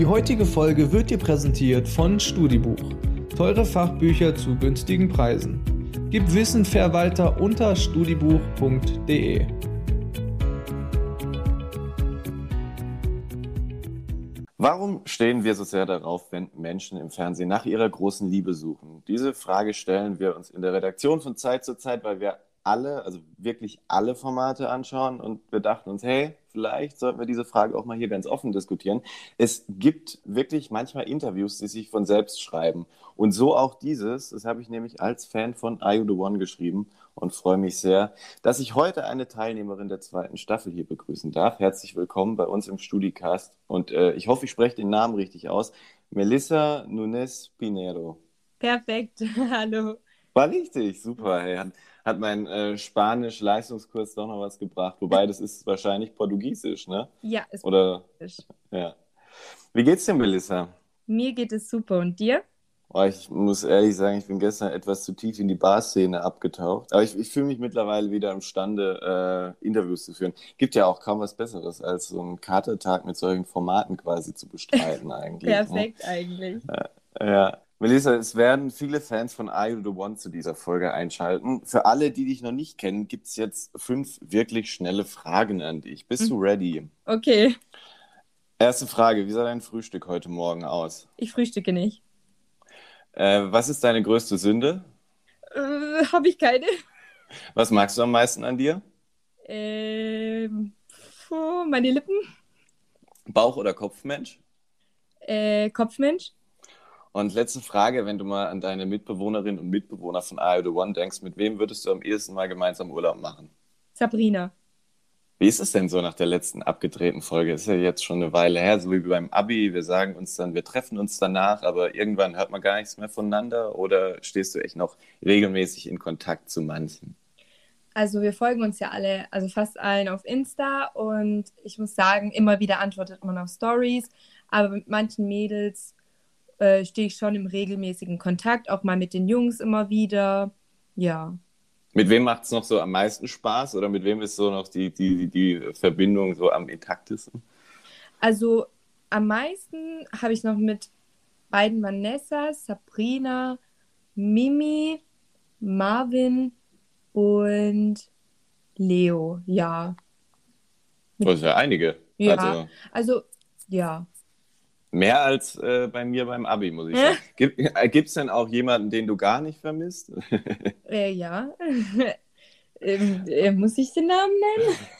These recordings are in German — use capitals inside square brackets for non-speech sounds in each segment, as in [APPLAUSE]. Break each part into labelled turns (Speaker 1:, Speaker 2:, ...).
Speaker 1: Die heutige Folge wird dir präsentiert von Studibuch. Teure Fachbücher zu günstigen Preisen. Gib Wissen Verwalter unter studibuch.de.
Speaker 2: Warum stehen wir so sehr darauf, wenn Menschen im Fernsehen nach ihrer großen Liebe suchen? Diese Frage stellen wir uns in der Redaktion von Zeit zu Zeit, weil wir alle, also wirklich alle Formate anschauen und wir dachten uns, hey, vielleicht sollten wir diese Frage auch mal hier ganz offen diskutieren. Es gibt wirklich manchmal Interviews, die sich von selbst schreiben. Und so auch dieses, das habe ich nämlich als Fan von Are You the One geschrieben und freue mich sehr, dass ich heute eine Teilnehmerin der zweiten Staffel hier begrüßen darf. Herzlich willkommen bei uns im Studicast und äh, ich hoffe, ich spreche den Namen richtig aus. Melissa Nunes Pinero.
Speaker 3: Perfekt, [LAUGHS] hallo.
Speaker 2: War richtig, super. Hey hat mein äh, Spanisch-Leistungskurs doch noch was gebracht. Wobei, das ist wahrscheinlich Portugiesisch, ne?
Speaker 3: Ja, ist
Speaker 2: Oder, Portugiesisch. Ja. Wie geht's dir, Melissa?
Speaker 3: Mir geht es super. Und dir?
Speaker 2: Oh, ich muss ehrlich sagen, ich bin gestern etwas zu tief in die Barszene abgetaucht. Aber ich, ich fühle mich mittlerweile wieder imstande, äh, Interviews zu führen. Gibt ja auch kaum was Besseres, als so einen Katertag mit solchen Formaten quasi zu bestreiten [LAUGHS] eigentlich.
Speaker 3: Ne? Perfekt ne? eigentlich.
Speaker 2: Äh, ja. Melissa, es werden viele Fans von Are You the One zu dieser Folge einschalten. Für alle, die dich noch nicht kennen, gibt es jetzt fünf wirklich schnelle Fragen an dich. Bist du ready?
Speaker 3: Okay.
Speaker 2: Erste Frage: Wie sah dein Frühstück heute Morgen aus?
Speaker 3: Ich frühstücke nicht.
Speaker 2: Äh, was ist deine größte Sünde?
Speaker 3: Äh, Habe ich keine.
Speaker 2: Was magst du am meisten an dir?
Speaker 3: Ähm, meine Lippen.
Speaker 2: Bauch- oder Kopfmensch?
Speaker 3: Äh, Kopfmensch.
Speaker 2: Und letzte Frage, wenn du mal an deine Mitbewohnerinnen und Mitbewohner von IO The One denkst, mit wem würdest du am ehesten mal gemeinsam Urlaub machen?
Speaker 3: Sabrina.
Speaker 2: Wie ist es denn so nach der letzten abgedrehten Folge? Ist ja jetzt schon eine Weile her, so wie beim Abi. Wir sagen uns dann, wir treffen uns danach, aber irgendwann hört man gar nichts mehr voneinander. Oder stehst du echt noch regelmäßig in Kontakt zu manchen?
Speaker 3: Also wir folgen uns ja alle, also fast allen auf Insta und ich muss sagen, immer wieder antwortet man auf Stories, aber mit manchen Mädels äh, stehe ich schon im regelmäßigen Kontakt, auch mal mit den Jungs immer wieder. Ja.
Speaker 2: Mit wem macht es noch so am meisten Spaß oder mit wem ist so noch die, die, die Verbindung so am intaktesten?
Speaker 3: Also am meisten habe ich noch mit beiden Vanessas, Sabrina, Mimi, Marvin und Leo, ja.
Speaker 2: Das ist ja einige.
Speaker 3: Ja, also, also ja,
Speaker 2: Mehr als äh, bei mir beim Abi, muss ich sagen. Gibt es äh, denn auch jemanden, den du gar nicht vermisst? [LAUGHS]
Speaker 3: Äh, ja. [LAUGHS] ähm, äh, muss ich den Namen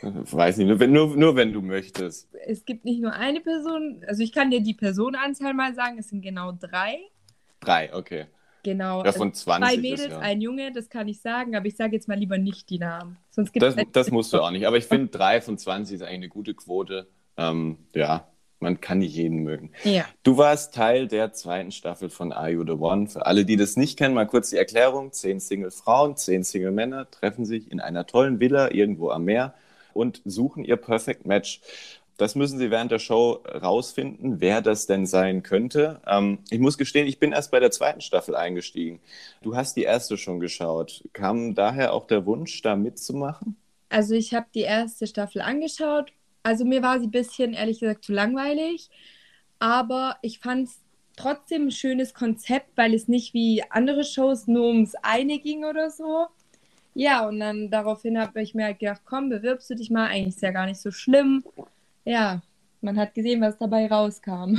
Speaker 3: nennen? [LAUGHS]
Speaker 2: Weiß nicht, nur wenn, nur, nur wenn du möchtest.
Speaker 3: Es gibt nicht nur eine Person, also ich kann dir die Personenanzahl mal sagen, es sind genau drei.
Speaker 2: Drei, okay.
Speaker 3: Genau.
Speaker 2: Ja, von 20
Speaker 3: Zwei Mädels, ist, ja. ein Junge, das kann ich sagen, aber ich sage jetzt mal lieber nicht die Namen. Sonst
Speaker 2: gibt's das, das musst du auch nicht, aber ich finde drei von 20 ist eigentlich eine gute Quote. Ähm, ja, man kann nicht jeden mögen.
Speaker 3: Ja.
Speaker 2: Du warst Teil der zweiten Staffel von Are You the One? Für alle, die das nicht kennen, mal kurz die Erklärung. Zehn Single-Frauen, zehn Single-Männer treffen sich in einer tollen Villa irgendwo am Meer und suchen ihr Perfect Match. Das müssen sie während der Show rausfinden, wer das denn sein könnte. Ähm, ich muss gestehen, ich bin erst bei der zweiten Staffel eingestiegen. Du hast die erste schon geschaut. Kam daher auch der Wunsch, da mitzumachen?
Speaker 3: Also ich habe die erste Staffel angeschaut also mir war sie ein bisschen, ehrlich gesagt, zu langweilig. Aber ich fand es trotzdem ein schönes Konzept, weil es nicht wie andere Shows nur ums eine ging oder so. Ja, und dann daraufhin habe ich mir halt gedacht, komm, bewirbst du dich mal. Eigentlich ist ja gar nicht so schlimm. Ja, man hat gesehen, was dabei rauskam.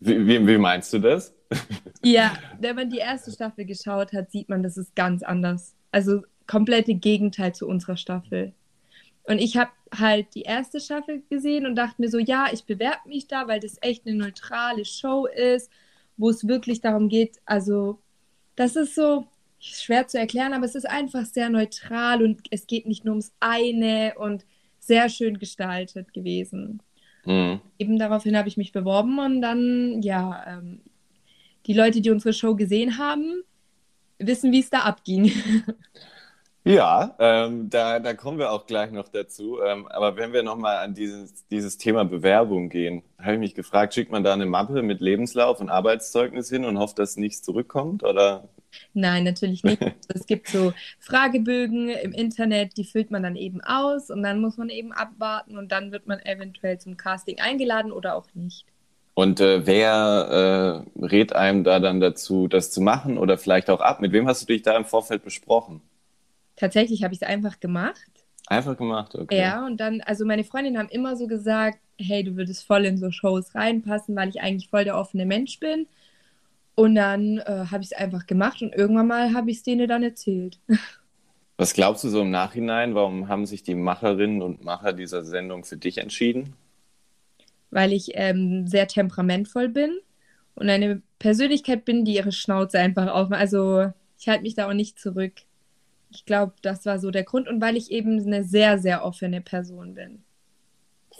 Speaker 2: Wie, wie, wie meinst du das? [LAUGHS]
Speaker 3: ja, [LAUGHS] wenn man die erste Staffel geschaut hat, sieht man, das ist ganz anders. Also komplette Gegenteil zu unserer Staffel. Und ich habe halt die erste Staffel gesehen und dachte mir so, ja, ich bewerbe mich da, weil das echt eine neutrale Show ist, wo es wirklich darum geht, also das ist so schwer zu erklären, aber es ist einfach sehr neutral und es geht nicht nur ums eine und sehr schön gestaltet gewesen. Mhm. Eben daraufhin habe ich mich beworben und dann, ja, ähm, die Leute, die unsere Show gesehen haben, wissen, wie es da abging. [LAUGHS]
Speaker 2: Ja, ähm, da, da kommen wir auch gleich noch dazu. Ähm, aber wenn wir nochmal an dieses, dieses Thema Bewerbung gehen, habe ich mich gefragt, schickt man da eine Mappe mit Lebenslauf und Arbeitszeugnis hin und hofft, dass nichts zurückkommt? Oder?
Speaker 3: Nein, natürlich nicht. [LAUGHS] es gibt so Fragebögen im Internet, die füllt man dann eben aus und dann muss man eben abwarten und dann wird man eventuell zum Casting eingeladen oder auch nicht.
Speaker 2: Und äh, wer äh, rät einem da dann dazu, das zu machen oder vielleicht auch ab? Mit wem hast du dich da im Vorfeld besprochen?
Speaker 3: Tatsächlich habe ich es einfach gemacht.
Speaker 2: Einfach gemacht, okay.
Speaker 3: Ja, und dann, also meine Freundinnen haben immer so gesagt, hey, du würdest voll in so Shows reinpassen, weil ich eigentlich voll der offene Mensch bin. Und dann äh, habe ich es einfach gemacht und irgendwann mal habe ich es denen dann erzählt. [LAUGHS]
Speaker 2: Was glaubst du so im Nachhinein, warum haben sich die Macherinnen und Macher dieser Sendung für dich entschieden?
Speaker 3: Weil ich ähm, sehr temperamentvoll bin und eine Persönlichkeit bin, die ihre Schnauze einfach aufmacht. Also ich halte mich da auch nicht zurück. Ich glaube, das war so der Grund und weil ich eben eine sehr, sehr offene Person bin.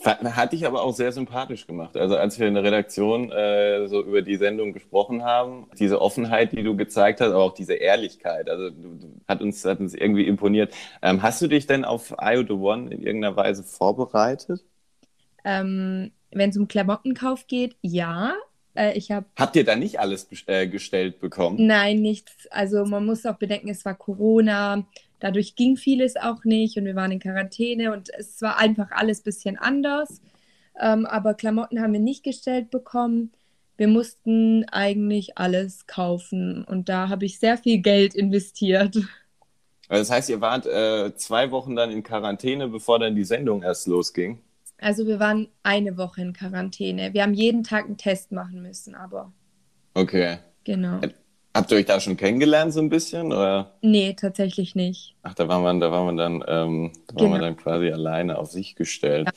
Speaker 2: Hat dich aber auch sehr sympathisch gemacht. Also als wir in der Redaktion äh, so über die Sendung gesprochen haben, diese Offenheit, die du gezeigt hast, aber auch diese Ehrlichkeit, also hat, uns, hat uns irgendwie imponiert. Ähm, hast du dich denn auf IO The One in irgendeiner Weise vorbereitet?
Speaker 3: Ähm, Wenn es um Klamottenkauf geht, ja. Äh, ich hab,
Speaker 2: Habt ihr da nicht alles äh, gestellt bekommen?
Speaker 3: Nein, nichts. Also man muss auch bedenken, es war Corona. Dadurch ging vieles auch nicht und wir waren in Quarantäne und es war einfach alles ein bisschen anders. Ähm, aber Klamotten haben wir nicht gestellt bekommen. Wir mussten eigentlich alles kaufen und da habe ich sehr viel Geld investiert.
Speaker 2: Also das heißt, ihr wart äh, zwei Wochen dann in Quarantäne, bevor dann die Sendung erst losging?
Speaker 3: Also wir waren eine Woche in Quarantäne. Wir haben jeden Tag einen Test machen müssen, aber.
Speaker 2: Okay.
Speaker 3: Genau.
Speaker 2: Habt ihr euch da schon kennengelernt so ein bisschen? Oder?
Speaker 3: Nee, tatsächlich nicht.
Speaker 2: Ach, da war man, da war man dann, ähm, da
Speaker 3: Genau.
Speaker 2: war man dann quasi alleine auf sich gestellt. Ja,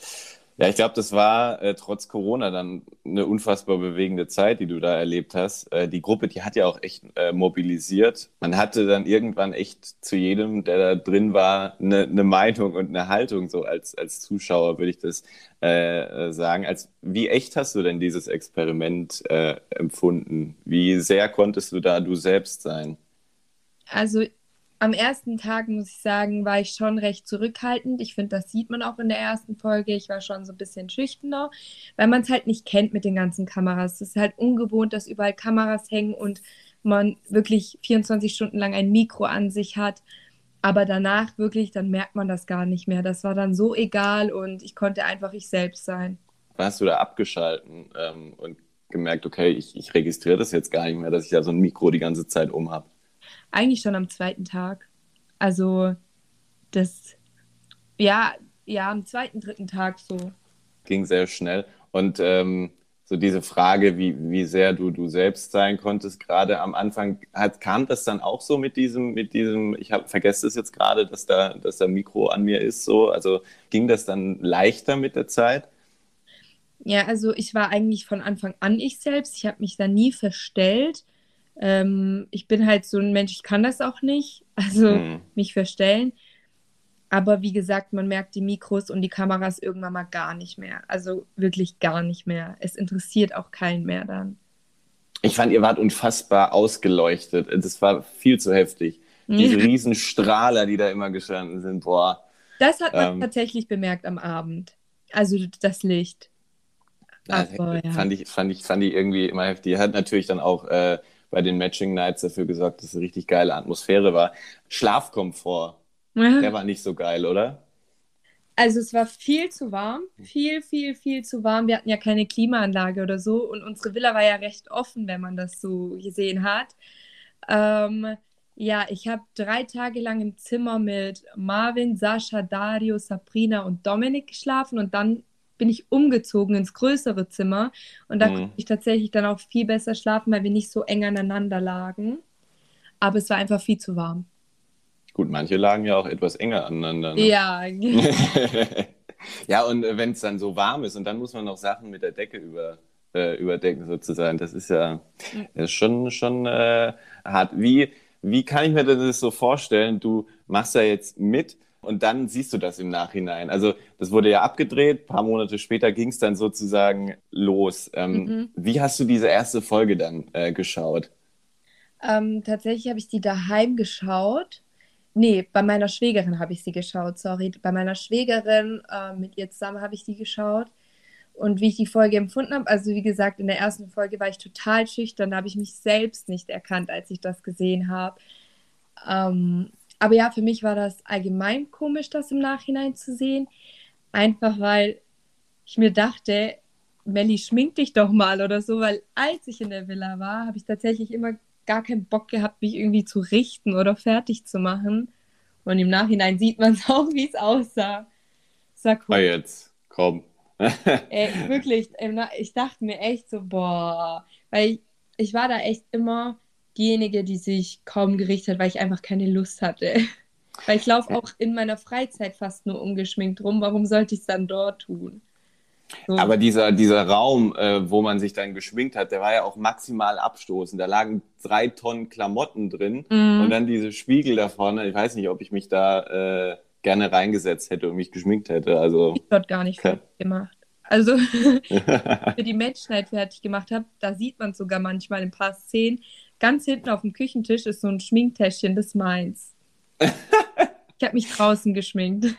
Speaker 2: ich glaube, das war äh, trotz Corona dann eine unfassbar bewegende Zeit, die du da erlebt hast. Äh, die Gruppe, die hat ja auch echt äh, mobilisiert. Man hatte dann irgendwann echt zu jedem, der da drin war, eine, eine Meinung und eine Haltung, so als, als Zuschauer würde ich das äh, äh, sagen. Als, wie echt hast du denn dieses Experiment äh, empfunden? Wie sehr konntest du da du selbst sein?
Speaker 3: Also am ersten Tag, muss ich sagen, war ich schon recht zurückhaltend. Ich finde, das sieht man auch in der ersten Folge. Ich war schon so ein bisschen schüchterner, weil man es halt nicht kennt mit den ganzen Kameras. Es ist halt ungewohnt, dass überall Kameras hängen und man wirklich 24 Stunden lang ein Mikro an sich hat. Aber danach wirklich, dann merkt man das gar nicht mehr. Das war dann so egal und ich konnte einfach ich selbst sein.
Speaker 2: Wann hast du da abgeschalten ähm, und gemerkt, okay, ich, ich registriere das jetzt gar nicht mehr, dass ich da so ein Mikro die ganze Zeit um habe?
Speaker 3: Eigentlich schon am zweiten Tag. Also das, ja, ja, am zweiten, dritten Tag so.
Speaker 2: Ging sehr schnell. Und ähm, so diese Frage, wie, wie sehr du du selbst sein konntest, gerade am Anfang, hat, kam das dann auch so mit diesem, mit diesem, ich hab, vergesse es jetzt gerade, dass da, dass da Mikro an mir ist, so, also ging das dann leichter mit der Zeit?
Speaker 3: Ja, also ich war eigentlich von Anfang an ich selbst. Ich habe mich da nie verstellt. Ähm, ich bin halt so ein Mensch, ich kann das auch nicht, [LAUGHS] also
Speaker 2: Hm.
Speaker 3: mich verstellen. Aber wie gesagt, man merkt die Mikros und die Kameras irgendwann mal gar nicht mehr. Also wirklich gar nicht mehr. Es interessiert auch keinen mehr dann.
Speaker 2: Ich fand, ihr wart unfassbar ausgeleuchtet. Das war viel zu heftig. Diese
Speaker 3: Ja.
Speaker 2: riesen Strahler, die da immer gestanden sind, boah.
Speaker 3: Das hat man
Speaker 2: Ähm.
Speaker 3: tatsächlich bemerkt am Abend. Also das Licht.
Speaker 2: Das
Speaker 3: Aber, ja.
Speaker 2: fand, ich, fand, ich, fand ich irgendwie immer heftig. Hat natürlich dann auch äh, bei den Matching Nights dafür gesorgt, dass es eine richtig geile Atmosphäre war. Schlafkomfort, der war nicht so geil, oder?
Speaker 3: Also es war viel zu warm, viel, viel, viel zu warm. Wir hatten ja keine Klimaanlage oder so und unsere Villa war ja recht offen, wenn man das so gesehen hat. Ähm, ja, ich habe drei Tage lang im Zimmer mit Marvin, Sascha, Dario, Sabrina und Dominik geschlafen und dann bin ich umgezogen ins größere Zimmer und da
Speaker 2: Mhm.
Speaker 3: konnte ich tatsächlich dann auch viel besser schlafen, weil wir nicht so eng aneinander lagen. Aber es war einfach viel zu warm.
Speaker 2: Gut, manche lagen ja auch etwas enger aneinander. Ne?
Speaker 3: Ja, [LAUGHS]
Speaker 2: ja, und äh, wenn es dann so warm ist und dann muss man noch Sachen mit der Decke über, äh, überdecken sozusagen, das ist ja ist schon, schon äh, hart. Wie, wie kann ich mir das so vorstellen? Du machst da jetzt mit und dann siehst du das im Nachhinein. Also das wurde ja abgedreht, ein paar Monate später ging es dann sozusagen los. Ähm,
Speaker 3: Mhm.
Speaker 2: Wie hast du diese erste Folge dann äh, geschaut?
Speaker 3: Ähm, tatsächlich habe ich die daheim geschaut. Nee, bei meiner Schwägerin habe ich sie geschaut, sorry. Bei meiner Schwägerin, äh, mit ihr zusammen habe ich die geschaut. Und wie ich die Folge empfunden habe, also wie gesagt, in der ersten Folge war ich total schüchtern, da habe ich mich selbst nicht erkannt, als ich das gesehen habe. Ähm, aber ja, für mich war das allgemein komisch, das im Nachhinein zu sehen. Einfach weil ich mir dachte, Melli, schmink dich doch mal oder so, weil als ich in der Villa war, habe ich tatsächlich immer gar keinen Bock gehabt, mich irgendwie zu richten oder fertig zu machen. Und im Nachhinein sieht man es [LAUGHS] auch, wie es aussah.
Speaker 2: Sag cool. Ah, jetzt, komm. [LAUGHS]
Speaker 3: Ey, wirklich, ich dachte mir echt so, boah, weil ich, ich war da echt immer diejenige, die sich kaum gerichtet hat, weil ich einfach keine Lust hatte. [LAUGHS] Weil ich laufe auch in meiner Freizeit fast nur ungeschminkt rum. Warum sollte ich es dann dort tun?
Speaker 2: So. Aber dieser, dieser Raum, äh, wo man sich dann geschminkt hat, der war ja auch maximal abstoßend. Da lagen drei Tonnen Klamotten drin mm. und dann diese Spiegel da vorne. Ich weiß nicht, ob ich mich da äh, gerne reingesetzt hätte und mich geschminkt hätte. Also,
Speaker 3: ich dort gar nicht fertig gemacht. Also, [LAUGHS] [LAUGHS] für die Matchnight fertig gemacht habe, da sieht man sogar manchmal ein paar Szenen. Ganz hinten auf dem Küchentisch ist so ein Schminktäschchen, das meins. [LAUGHS] ich habe mich draußen geschminkt.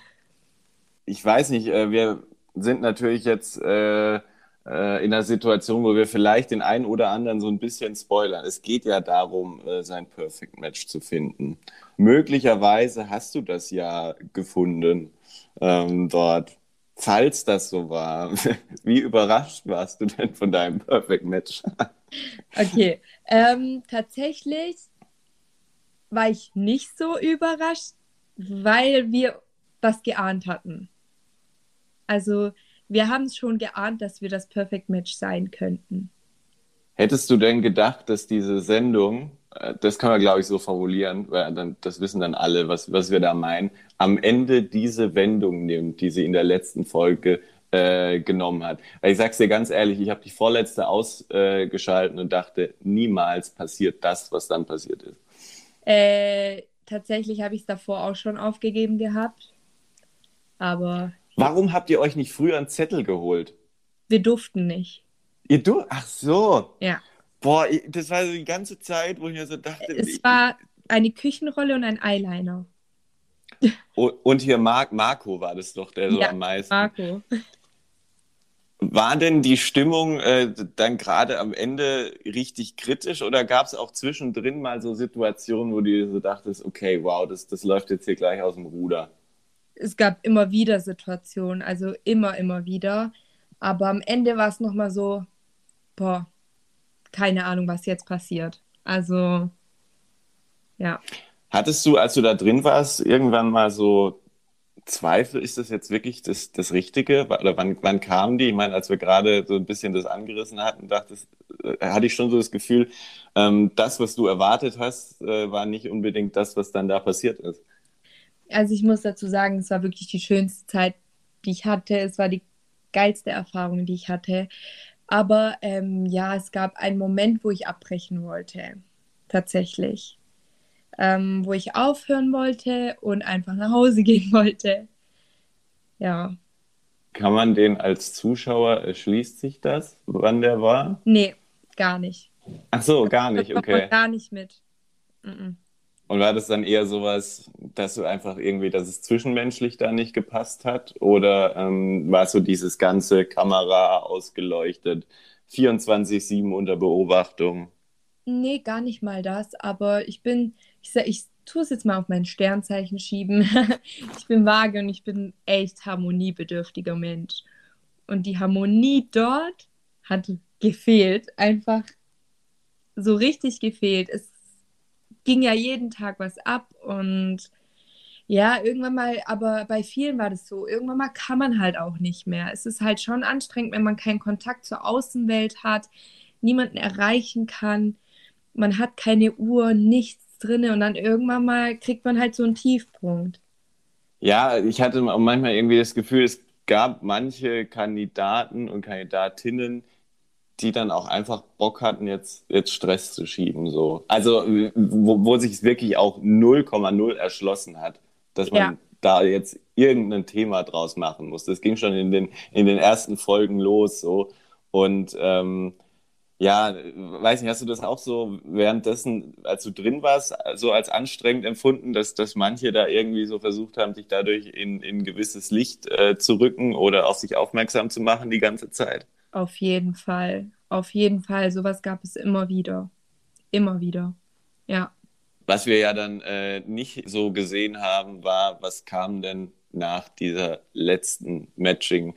Speaker 2: Ich weiß nicht, äh, wir sind natürlich jetzt äh, äh, in einer Situation, wo wir vielleicht den einen oder anderen so ein bisschen spoilern. Es geht ja darum, sein Perfect Match zu finden. Möglicherweise hast du das ja gefunden ähm, dort. Falls das so war, [LAUGHS] wie überrascht warst du denn von deinem Perfect Match?
Speaker 3: okay, ähm, tatsächlich war ich nicht so überrascht, weil wir das geahnt hatten. Also wir haben es schon geahnt, dass wir das Perfect Match sein könnten.
Speaker 2: Hättest du denn gedacht, dass diese Sendung, das kann man glaube ich so formulieren, weil dann, das wissen dann alle, was, was wir da meinen, am Ende diese Wendung nimmt, die sie in der letzten Folge äh, genommen hat. Ich sag's dir ganz ehrlich, ich habe die vorletzte ausgeschalten äh, und dachte, niemals passiert das, was dann passiert ist.
Speaker 3: Äh, tatsächlich habe ich es davor auch schon aufgegeben gehabt. Aber
Speaker 2: Warum habt ihr euch nicht früher einen Zettel geholt?
Speaker 3: Wir durften nicht.
Speaker 2: Ihr du? Ach so.
Speaker 3: Ja.
Speaker 2: Boah, das war so die ganze Zeit, wo ich mir so dachte.
Speaker 3: Es war eine Küchenrolle und ein Eyeliner.
Speaker 2: Und hier Mark, Marco war das doch, der so ja, am meisten. Marco. War denn die Stimmung äh, dann gerade am Ende richtig kritisch oder gab es auch zwischendrin mal so Situationen, wo du so dachtest, okay, wow, das, das läuft jetzt hier gleich aus dem Ruder?
Speaker 3: es gab immer wieder Situationen, also immer, immer wieder. Aber am Ende war es nochmal so, boah, keine Ahnung, was jetzt passiert. Also, ja.
Speaker 2: Hattest du, als du da drin warst, irgendwann mal so Zweifel, ist das jetzt wirklich das, das Richtige? Oder wann, wann kamen die? Ich meine, als wir gerade so ein bisschen das angerissen hatten, dachte, äh, hatte ich schon so das Gefühl, ähm, das, was du erwartet hast, äh, war nicht unbedingt das, was dann da passiert ist
Speaker 3: also ich muss dazu sagen, es war wirklich die schönste Zeit, die ich hatte. Es war die geilste Erfahrung, die ich hatte. Aber ähm, ja, es gab einen Moment, wo ich abbrechen wollte. Tatsächlich. Ähm, wo ich aufhören wollte und einfach nach Hause [LAUGHS] gehen wollte. Ja.
Speaker 2: Kann man den als Zuschauer, erschließt sich das, wann der war?
Speaker 3: Nee, gar nicht.
Speaker 2: Ach so, gar nicht, okay. [LAUGHS]
Speaker 3: Gar nicht mit. Mm -mm.
Speaker 2: Und war das dann eher sowas, dass du einfach irgendwie, dass es zwischenmenschlich da nicht gepasst hat? Oder ähm, war so dieses ganze Kamera ausgeleuchtet, 24-7 unter Beobachtung?
Speaker 3: Nee, gar nicht mal das. Aber ich bin, ich, ich tue es jetzt mal auf mein Sternzeichen schieben. [LAUGHS] ich bin vage und ich bin echt harmoniebedürftiger Mensch. Und die Harmonie dort hat gefehlt, einfach so richtig gefehlt. Es ging ja jeden Tag was ab und ja, irgendwann mal, aber bei vielen war das so, irgendwann mal kann man halt auch nicht mehr. Es ist halt schon anstrengend, wenn man keinen Kontakt zur Außenwelt hat, niemanden erreichen kann, man hat keine Uhr, nichts drin und dann irgendwann mal kriegt man halt so einen Tiefpunkt.
Speaker 2: Ja, ich hatte manchmal irgendwie das Gefühl, es gab manche Kandidaten und Kandidatinnen, die dann auch einfach Bock hatten, jetzt, jetzt Stress zu schieben. So. Also, wo, wo sich es wirklich auch 0,0 erschlossen hat, dass man ja. da jetzt irgendein Thema draus machen muss. Das ging schon in den, in den ersten Folgen los. So. Und ähm, ja, weiß nicht, hast du das auch so währenddessen, als du drin warst, so als anstrengend empfunden, dass, dass manche da irgendwie so versucht haben, sich dadurch in, in gewisses Licht äh, zu rücken oder auf sich aufmerksam zu machen die ganze Zeit?
Speaker 3: Auf jeden Fall. Auf jeden Fall. Sowas gab es immer wieder. Immer wieder. Ja.
Speaker 2: Was wir ja dann äh, nicht so gesehen haben, war, was kam denn nach dieser letzten Matching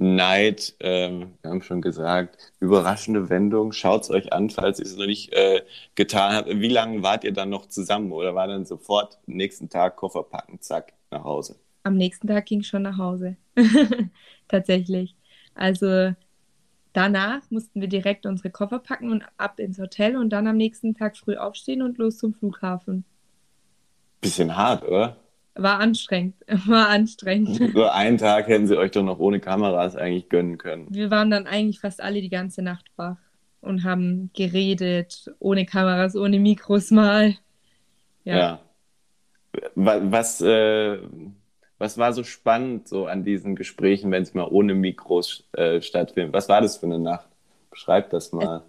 Speaker 2: Neid, ähm, wir haben schon gesagt, überraschende Wendung. Schaut es euch an, falls ihr es noch nicht äh, getan habt. Wie lange wart ihr dann noch zusammen oder war dann sofort nächsten Tag Koffer packen, zack, nach Hause?
Speaker 3: Am nächsten Tag ging ich schon nach Hause. [LAUGHS] Tatsächlich. Also danach mussten wir direkt unsere Koffer packen und ab ins Hotel und dann am nächsten Tag früh aufstehen und los zum Flughafen.
Speaker 2: Bisschen hart, oder?
Speaker 3: War anstrengend. [LAUGHS] War anstrengend. [LAUGHS]
Speaker 2: So einen Tag hätten sie euch doch noch ohne Kameras eigentlich gönnen können.
Speaker 3: Wir waren dann eigentlich fast alle die ganze Nacht wach und haben geredet, ohne Kameras, ohne Mikros mal.
Speaker 2: Ja. ja. Was, äh, was war so spannend so an diesen Gesprächen, wenn es mal ohne Mikros äh, stattfindet? Was war das für eine Nacht? Beschreib das mal.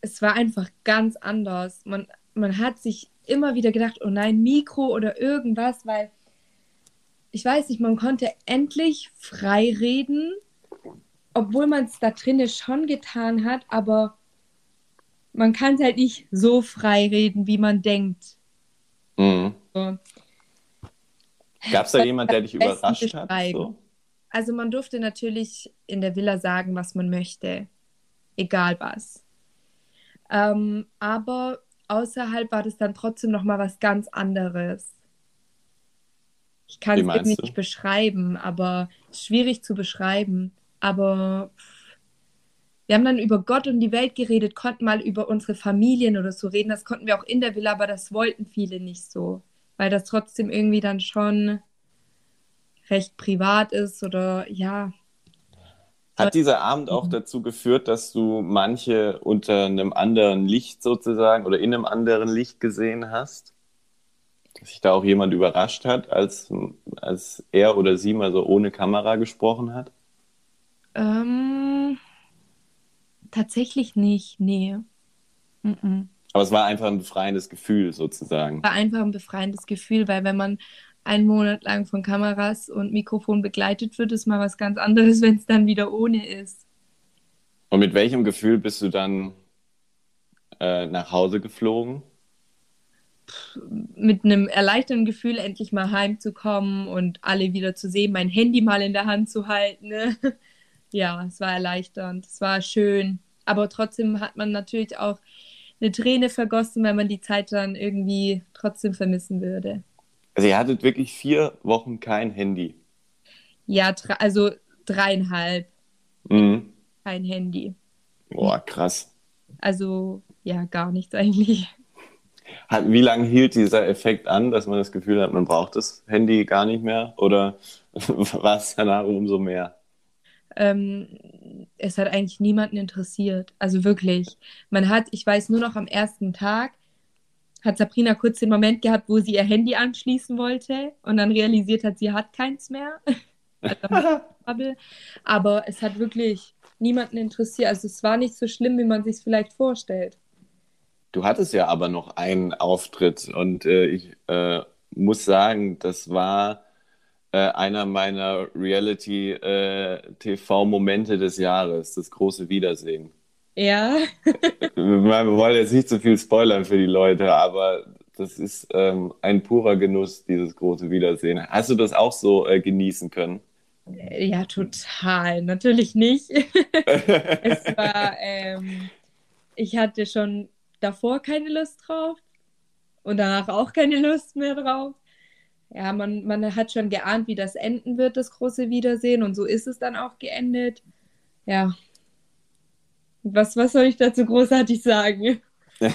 Speaker 3: Es, es war einfach ganz anders. Man, man hat sich immer wieder gedacht, oh nein, Mikro oder irgendwas, weil ich weiß nicht, man konnte endlich frei reden, obwohl man es da drinnen schon getan hat, aber man kann es halt nicht so frei reden, wie man denkt.
Speaker 2: Mhm. So. Gab es da jemand, der dich überrascht hat? So?
Speaker 3: Also man durfte natürlich in der Villa sagen, was man möchte, egal was. Ähm, aber außerhalb war das dann trotzdem noch mal was ganz anderes. Ich kann es nicht du? beschreiben, aber schwierig zu beschreiben. Aber wir haben dann über Gott und die Welt geredet, konnten mal über unsere Familien oder so reden. Das konnten wir auch in der Villa, aber das wollten viele nicht so, weil das trotzdem irgendwie dann schon recht privat ist oder ja,
Speaker 2: hat dieser Abend auch mhm. dazu geführt, dass du manche unter einem anderen Licht sozusagen oder in einem anderen Licht gesehen hast? Dass sich da auch jemand überrascht hat, als, als er oder sie mal so ohne Kamera gesprochen hat?
Speaker 3: Ähm, tatsächlich nicht, nee. Mm -mm.
Speaker 2: Aber es war einfach ein befreiendes Gefühl sozusagen.
Speaker 3: War einfach ein befreiendes Gefühl, weil wenn man einen Monat lang von Kameras und Mikrofon begleitet wird, ist mal was ganz anderes, [LAUGHS] wenn es dann wieder ohne ist.
Speaker 2: Und mit welchem Gefühl bist du dann äh, nach Hause geflogen?
Speaker 3: Mit einem erleichterten Gefühl, endlich mal heimzukommen und alle wieder zu sehen, mein Handy mal in der Hand zu halten. Ne? [LAUGHS] Ja, es war erleichternd, es war schön. Aber trotzdem hat man natürlich auch eine Träne vergossen, weil man die Zeit dann irgendwie trotzdem vermissen würde.
Speaker 2: Also ihr hattet wirklich vier Wochen kein Handy.
Speaker 3: Ja, also dreieinhalb.
Speaker 2: Mhm.
Speaker 3: Kein Handy.
Speaker 2: Boah, krass.
Speaker 3: Also ja, gar nichts eigentlich.
Speaker 2: Hat, wie lange hielt dieser Effekt an, dass man das Gefühl hat, man braucht das Handy gar nicht mehr? Oder [LAUGHS] war es danach umso mehr?
Speaker 3: Ähm, es hat eigentlich niemanden interessiert. Also wirklich. Man hat, ich weiß nur noch am ersten Tag, hat Sabrina kurz den Moment gehabt, wo sie ihr Handy anschließen wollte und dann realisiert hat, sie hat keins mehr. [LAUGHS] [LAUGHS] Aber es hat wirklich niemanden interessiert. Also es war nicht so schlimm, wie man sich vielleicht vorstellt.
Speaker 2: Du hattest ja aber noch einen Auftritt und äh, ich äh, muss sagen, das war äh, einer meiner Reality-TV-Momente äh, des Jahres, das große Wiedersehen.
Speaker 3: Ja.
Speaker 2: Wir wollen jetzt nicht zu so viel spoilern für die Leute, aber das ist ähm, ein purer Genuss, dieses große Wiedersehen. Hast du das auch so äh, genießen können?
Speaker 3: Ja, total. Natürlich nicht. [LAUGHS] es war, ähm, ich hatte schon davor keine Lust drauf und danach auch keine Lust mehr drauf. Ja, man, man hat schon geahnt, wie das enden wird, das große Wiedersehen. Und so ist es dann auch geendet. Ja, was, was soll ich dazu großartig sagen? [LAUGHS]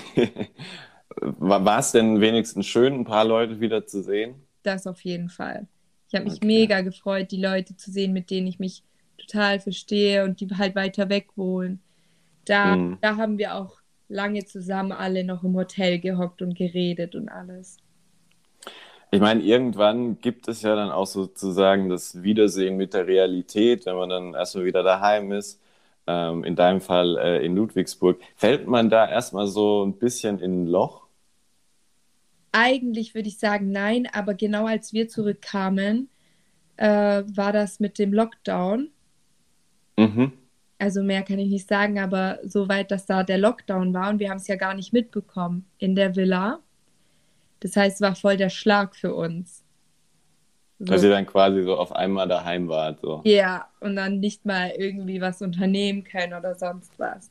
Speaker 2: War es denn wenigstens schön, ein paar Leute wieder zu sehen?
Speaker 3: Das auf jeden Fall. Ich habe mich okay. mega gefreut, die Leute zu sehen, mit denen ich mich total verstehe und die halt weiter weg wohnen. Da, mhm. da haben wir auch lange zusammen alle noch im Hotel gehockt und geredet und alles.
Speaker 2: Ich meine, irgendwann gibt es ja dann auch sozusagen das Wiedersehen mit der Realität, wenn man dann erstmal wieder daheim ist ähm, in deinem Fall äh, in Ludwigsburg. Fällt man da erstmal so ein bisschen in ein Loch?
Speaker 3: Eigentlich würde ich sagen nein, aber genau als wir zurückkamen, äh, war das mit dem Lockdown.
Speaker 2: Mhm.
Speaker 3: Also mehr kann ich nicht sagen, aber soweit, dass da der Lockdown war und wir haben es ja gar nicht mitbekommen in der Villa. Das heißt, es war voll der Schlag für uns. So.
Speaker 2: Dass ihr dann quasi so auf einmal daheim wart. So.
Speaker 3: Ja, und dann nicht mal irgendwie was unternehmen können oder sonst was.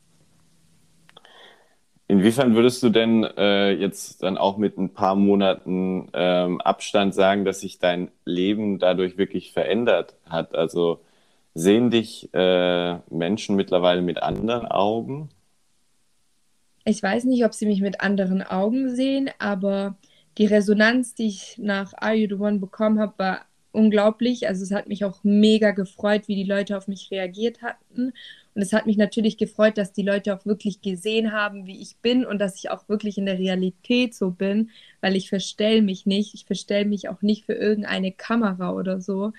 Speaker 2: Inwiefern würdest du denn äh, jetzt dann auch mit ein paar Monaten ähm, Abstand sagen, dass sich dein Leben dadurch wirklich verändert hat? Also sehen dich äh, Menschen mittlerweile mit anderen Augen?
Speaker 3: Ich weiß nicht, ob sie mich mit anderen Augen sehen, aber die Resonanz, die ich nach Are You the One bekommen habe, war unglaublich. Also es hat mich auch mega gefreut, wie die Leute auf mich reagiert hatten. Und es hat mich natürlich gefreut, dass die Leute auch wirklich gesehen haben, wie ich bin und dass ich auch wirklich in der Realität so bin, weil ich verstell mich nicht. Ich verstell mich auch nicht für irgendeine Kamera oder so.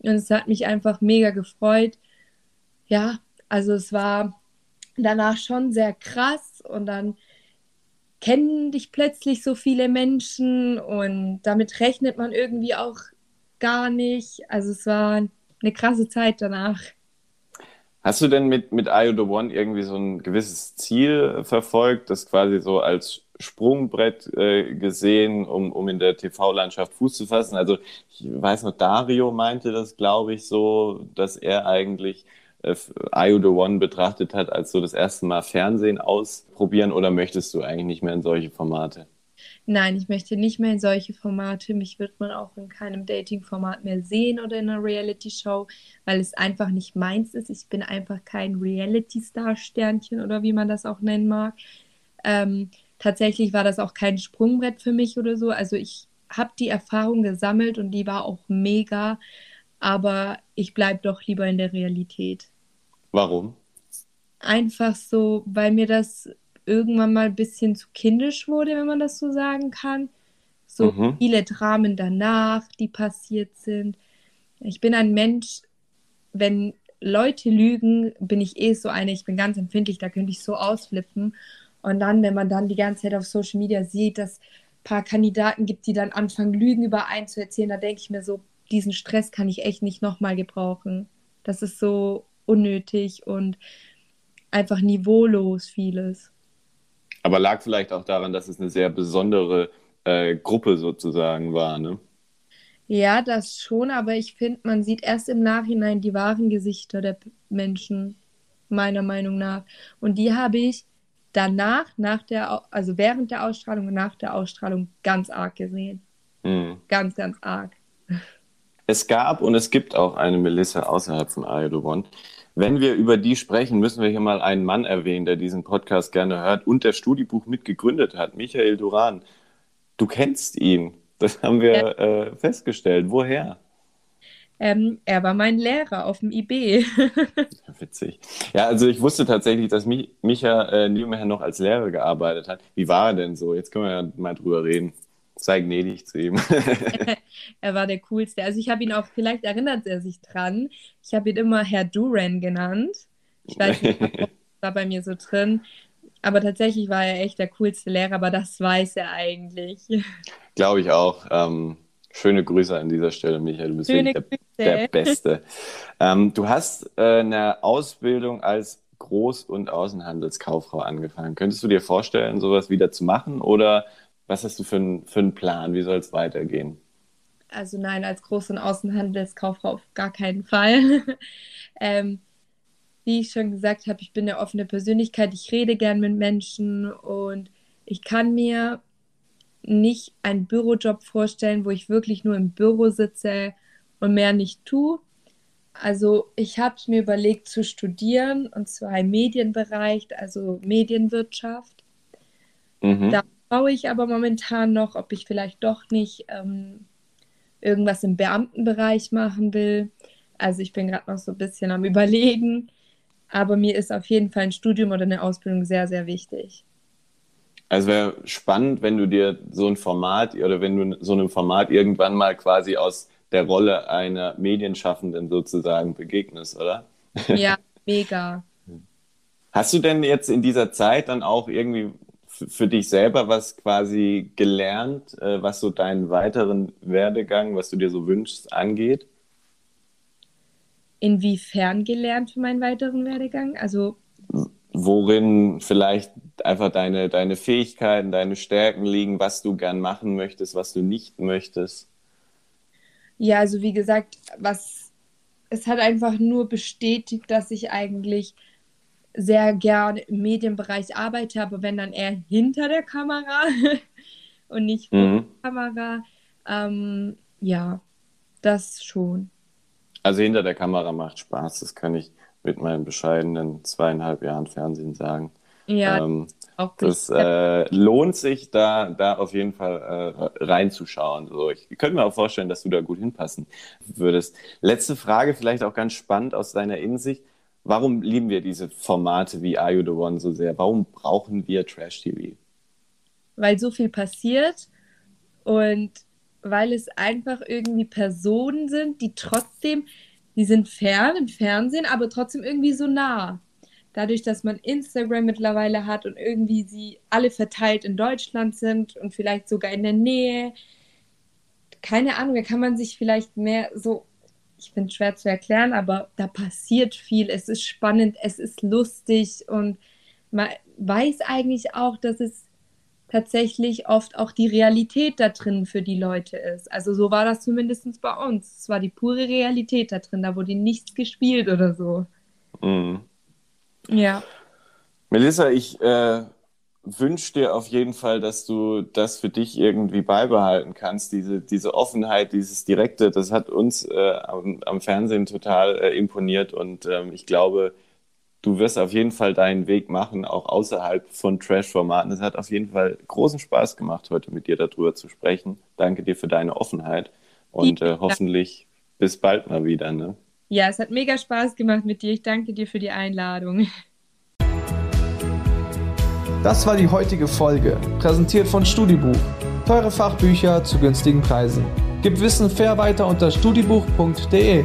Speaker 3: Und es hat mich einfach mega gefreut. Ja, also es war danach schon sehr krass und dann kennen dich plötzlich so viele Menschen und damit rechnet man irgendwie auch gar nicht. Also es war eine krasse Zeit danach.
Speaker 2: Hast du denn mit, mit IO The One irgendwie so ein gewisses Ziel verfolgt, das quasi so als Sprungbrett äh, gesehen, um, um in der TV-Landschaft Fuß zu fassen? Also ich weiß noch, Dario meinte das, glaube ich, so, dass er eigentlich IO The One betrachtet hat als so das erste Mal Fernsehen ausprobieren oder möchtest du eigentlich nicht mehr in solche Formate?
Speaker 3: Nein, ich möchte nicht mehr in solche Formate. Mich wird man auch in keinem Dating-Format mehr sehen oder in einer Reality-Show, weil es einfach nicht meins ist. Ich bin einfach kein Reality-Star-Sternchen oder wie man das auch nennen mag. Ähm, tatsächlich war das auch kein Sprungbrett für mich oder so. Also ich habe die Erfahrung gesammelt und die war auch mega, aber ich bleibe doch lieber in der Realität.
Speaker 2: Warum?
Speaker 3: Einfach so, weil mir das irgendwann mal ein bisschen zu kindisch wurde, wenn man das so sagen kann. So mhm. viele Dramen danach, die passiert sind. Ich bin ein Mensch, wenn Leute lügen, bin ich eh so eine, ich bin ganz empfindlich, da könnte ich so ausflippen. Und dann, wenn man dann die ganze Zeit auf Social Media sieht, dass ein paar Kandidaten gibt, die dann anfangen, Lügen über einen zu erzählen, da denke ich mir so, diesen Stress kann ich echt nicht nochmal gebrauchen. Das ist so unnötig und einfach niveaulos vieles.
Speaker 2: Aber lag vielleicht auch daran, dass es eine sehr besondere äh, Gruppe sozusagen war, ne?
Speaker 3: Ja, das schon, aber ich finde, man sieht erst im Nachhinein die wahren Gesichter der Menschen, meiner Meinung nach. Und die habe ich danach, nach der, also während der Ausstrahlung und nach der Ausstrahlung ganz arg gesehen. Mhm. Ganz, ganz arg.
Speaker 2: Es gab und es gibt auch eine Melissa außerhalb von One, wenn wir über die sprechen, müssen wir hier mal einen Mann erwähnen, der diesen Podcast gerne hört und der Studiebuch mitgegründet hat, Michael Duran. Du kennst ihn, das haben wir ja. äh, festgestellt. Woher?
Speaker 3: Ähm, er war mein Lehrer auf dem IB. [LAUGHS]
Speaker 2: Witzig. Ja, also ich wusste tatsächlich, dass Micha äh, nebenher noch als Lehrer gearbeitet hat. Wie war er denn so? Jetzt können wir ja mal drüber reden sei gnädig zu ihm. [LAUGHS] [LAUGHS]
Speaker 3: er war der coolste. Also ich habe ihn auch, vielleicht erinnert er sich dran, ich habe ihn immer Herr Duran genannt. Ich weiß nicht, [LAUGHS] was war bei mir so drin. Aber tatsächlich war er echt der coolste Lehrer, aber das weiß er eigentlich.
Speaker 2: Glaube ich auch. Ähm, schöne Grüße an dieser Stelle, Michael. Du bist der, der, Beste. ähm, du hast äh, eine Ausbildung als Groß- und Außenhandelskauffrau angefangen. Könntest du dir vorstellen, sowas wieder zu machen oder was hast du für, ein, für einen Plan? Wie soll es weitergehen?
Speaker 3: Also nein, als Groß- und Außenhandelskauffrau auf gar keinen Fall. [LAUGHS] ähm, wie ich schon gesagt habe, ich bin eine offene Persönlichkeit, ich rede gern mit Menschen und ich kann mir nicht einen Bürojob vorstellen, wo ich wirklich nur im Büro sitze und mehr nicht tue. Also ich habe mir überlegt zu studieren und zwar im Medienbereich, also Medienwirtschaft. Mhm. Da schaue ich aber momentan noch, ob ich vielleicht doch nicht ähm, irgendwas im Beamtenbereich machen will. Also ich bin gerade noch so ein bisschen am Überlegen. Aber mir ist auf jeden Fall ein Studium oder eine Ausbildung sehr, sehr wichtig.
Speaker 2: Also wäre spannend, wenn du dir so ein Format oder wenn du so einem Format irgendwann mal quasi aus der Rolle einer Medienschaffenden sozusagen begegnest, oder?
Speaker 3: Ja, mega. [LAUGHS]
Speaker 2: Hast du denn jetzt in dieser Zeit dann auch irgendwie für dich selber was quasi gelernt, äh, was so deinen weiteren Werdegang, was du dir so wünschst, angeht?
Speaker 3: Inwiefern gelernt für meinen weiteren Werdegang? Also
Speaker 2: worin vielleicht einfach deine, deine Fähigkeiten, deine Stärken liegen, was du gern machen möchtest, was du nicht möchtest?
Speaker 3: Ja, also wie gesagt, was es hat einfach nur bestätigt, dass ich eigentlich sehr gerne im Medienbereich arbeite, aber wenn dann eher hinter der Kamera [LAUGHS] und nicht vor
Speaker 2: Mhm.
Speaker 3: der Kamera. Ähm, ja, das schon.
Speaker 2: Also hinter der Kamera macht Spaß, das kann ich mit meinen bescheidenen zweieinhalb Jahren Fernsehen sagen.
Speaker 3: Ja,
Speaker 2: Ähm,
Speaker 3: auch gut.
Speaker 2: das äh, lohnt sich, da, da auf jeden Fall äh, reinzuschauen. So, ich könnte mir auch vorstellen, dass du da gut hinpassen würdest. Letzte Frage, vielleicht auch ganz spannend aus deiner Innensicht. Warum lieben wir diese Formate wie Are You the One so sehr? Warum brauchen wir Trash-TV?
Speaker 3: weil so viel passiert und weil es einfach irgendwie Personen sind, die trotzdem, die sind fern im Fernsehen, aber trotzdem irgendwie so nah. Dadurch, dass man Instagram mittlerweile hat und irgendwie sie alle verteilt in Deutschland sind und vielleicht sogar in der Nähe. Keine Ahnung, da kann man sich vielleicht mehr so, ich finde es schwer zu erklären, aber da passiert viel. Es ist spannend, es ist lustig und man weiß eigentlich auch, dass es tatsächlich oft auch die Realität da drin für die Leute ist. Also so war das zumindest bei uns. Es war die pure Realität da drin, da wurde nichts gespielt oder so.
Speaker 2: Mhm.
Speaker 3: Ja.
Speaker 2: Melissa, ich äh, wünsche dir auf jeden Fall, dass du das für dich irgendwie beibehalten kannst. Diese, diese Offenheit, dieses Direkte, das hat uns äh, am, am Fernsehen total äh, imponiert und ähm, ich glaube, du wirst auf jeden Fall deinen Weg machen, auch außerhalb von Trash-Formaten. Es hat auf jeden Fall großen Spaß gemacht, heute mit dir darüber zu sprechen. Danke dir für deine Offenheit und äh, hoffentlich bis bald mal wieder. Ne?
Speaker 3: Ja, es hat mega Spaß gemacht mit dir. Ich danke dir für die Einladung.
Speaker 1: Das war die heutige Folge, präsentiert von Studibuch. Teure Fachbücher zu günstigen Preisen. Gib Wissen fair weiter unter studibuch.de.